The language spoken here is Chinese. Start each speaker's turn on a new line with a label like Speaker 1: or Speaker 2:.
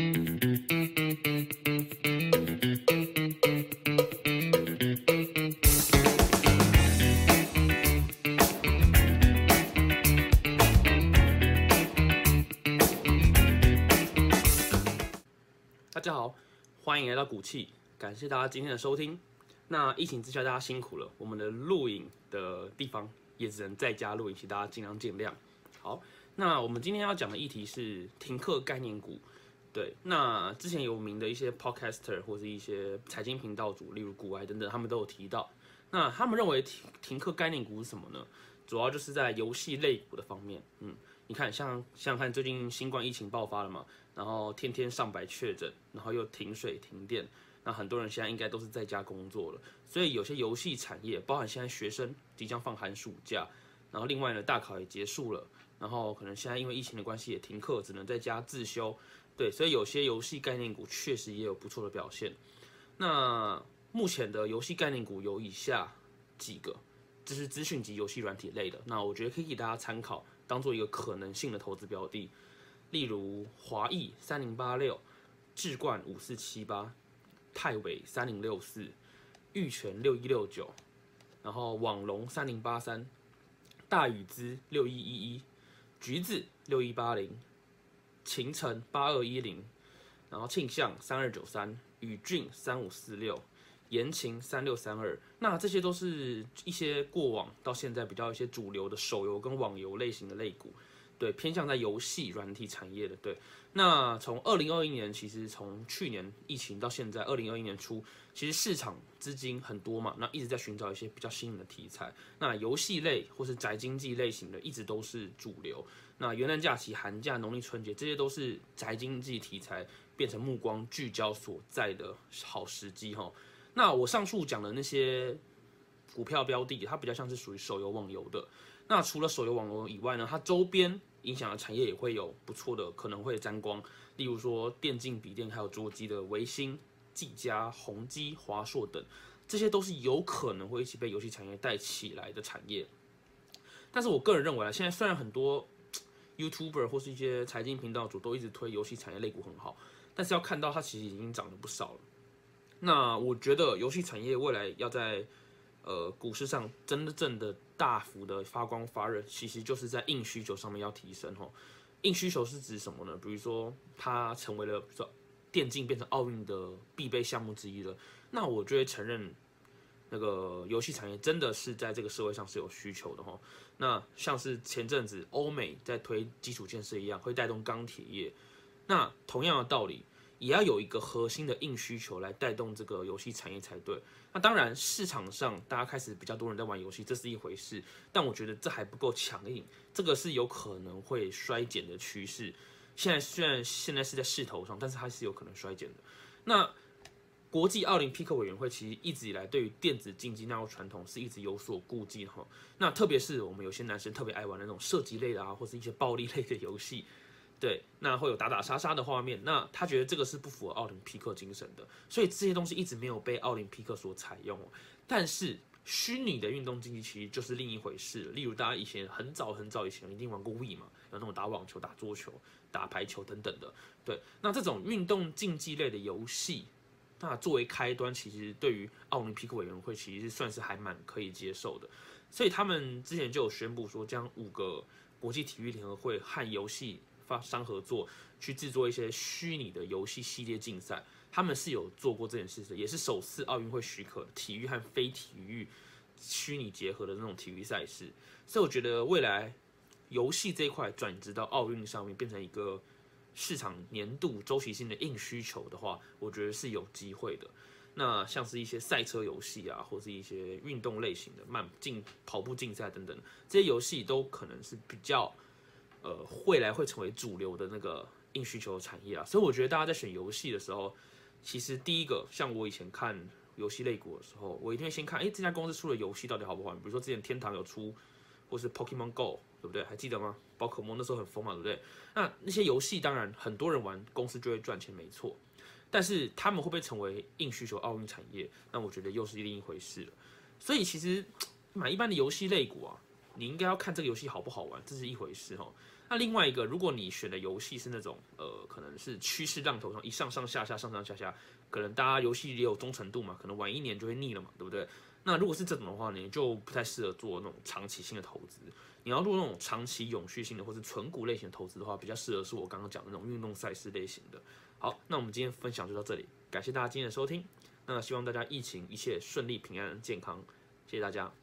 Speaker 1: 大家好，欢迎来到股气，感谢大家今天的收听。那疫情之下，大家辛苦了，我们的录影的地方也只能在家录影，请大家尽量见谅。好，那我们今天要讲的议题是停课概念股。对，那之前有名的一些 podcaster 或是一些财经频道主，例如股癌等等，他们都有提到。那他们认为停停课概念股是什么呢？主要就是在游戏类股的方面。嗯，你看，像像看最近新冠疫情爆发了嘛，然后天天上百确诊，然后又停水停电，那很多人现在应该都是在家工作了，所以有些游戏产业，包含现在学生即将放寒暑假，然后另外呢大考也结束了，然后可能现在因为疫情的关系也停课，只能在家自修。对，所以有些游戏概念股确实也有不错的表现。那目前的游戏概念股有以下几个，这是资讯及游戏软体类的。那我觉得可以给大家参考，当做一个可能性的投资标的。例如华裔三零八六、智冠五四七八、泰伟三零六四、玉泉六一六九，然后网龙三零八三、大宇资六一一一、橘子六一八零。秦城八二一零，然后庆象三二九三，宇峻三五四六，言情三六三二，那这些都是一些过往到现在比较一些主流的手游跟网游类型的类股，对，偏向在游戏软体产业的，对。那从二零二一年，其实从去年疫情到现在，二零二一年初，其实市场资金很多嘛，那一直在寻找一些比较新颖的题材。那游戏类或是宅经济类型的，一直都是主流。那元旦假期、寒假、农历春节，这些都是宅经济题材变成目光聚焦所在的好时机哈。那我上述讲的那些股票标的，它比较像是属于手游网游的。那除了手游网游以外呢，它周边影响的产业也会有不错的，可能会沾光。例如说电竞、笔电还有桌机的维新、技嘉、宏基、华硕等，这些都是有可能会一起被游戏产业带起来的产业。但是我个人认为啊，现在虽然很多 YouTuber 或是一些财经频道主都一直推游戏产业类股很好，但是要看到它其实已经涨了不少了。那我觉得游戏产业未来要在呃股市上真正的大幅的发光发热，其实就是在硬需求上面要提升吼。硬需求是指什么呢？比如说它成为了，比如说电竞变成奥运的必备项目之一了，那我就会承认那个游戏产业真的是在这个社会上是有需求的哈。那像是前阵子欧美在推基础建设一样，会带动钢铁业。那同样的道理。也要有一个核心的硬需求来带动这个游戏产业才对。那当然，市场上大家开始比较多人在玩游戏，这是一回事。但我觉得这还不够强硬，这个是有可能会衰减的趋势。现在虽然现在是在势头上，但是它是有可能衰减的。那国际奥林匹克委员会其实一直以来对于电子竞技纳入传统是一直有所顾忌哈。那特别是我们有些男生特别爱玩那种射击类的啊，或是一些暴力类的游戏。对，那会有打打杀杀的画面，那他觉得这个是不符合奥林匹克精神的，所以这些东西一直没有被奥林匹克所采用。但是虚拟的运动竞技其实就是另一回事。例如大家以前很早很早以前一定玩过 We 嘛，有那种打网球、打桌球、打排球等等的。对，那这种运动竞技类的游戏，那作为开端，其实对于奥林匹克委员会其实算是还蛮可以接受的。所以他们之前就有宣布说，将五个国际体育联合会和游戏。发商合作去制作一些虚拟的游戏系列竞赛，他们是有做过这件事的，也是首次奥运会许可体育和非体育虚拟结合的那种体育赛事。所以我觉得未来游戏这一块转职到奥运上面，变成一个市场年度周期性的硬需求的话，我觉得是有机会的。那像是一些赛车游戏啊，或是一些运动类型的慢竞跑步竞赛等等，这些游戏都可能是比较。呃，未来会成为主流的那个硬需求产业啊，所以我觉得大家在选游戏的时候，其实第一个，像我以前看游戏类股的时候，我一定会先看，哎，这家公司出的游戏到底好不好？比如说之前天堂有出，或是 Pokemon Go，对不对？还记得吗？宝可梦那时候很疯嘛，对不对？那那些游戏当然很多人玩，公司就会赚钱，没错。但是他们会不会成为硬需求奥运产业？那我觉得又是另一回事了。所以其实 买一般的游戏类股啊。你应该要看这个游戏好不好玩，这是一回事哈。
Speaker 2: 那另外一个，如果你选的游戏是那种呃，可能是趋势浪头上一上上下下上上下下，可能大家游戏也有忠诚度嘛，可能玩一年就会腻了嘛，对不对？那如果是这种的话，你就不太适合做那种长期性的投资。你要做那种长期永续性的或是纯股类型投资的话，比较适合是我刚刚讲的那种运动赛事类型的。好，那我们今天分享就到这里，感谢大家今天的收听。那希望大家疫情一切顺利、平安、健康，谢谢大家。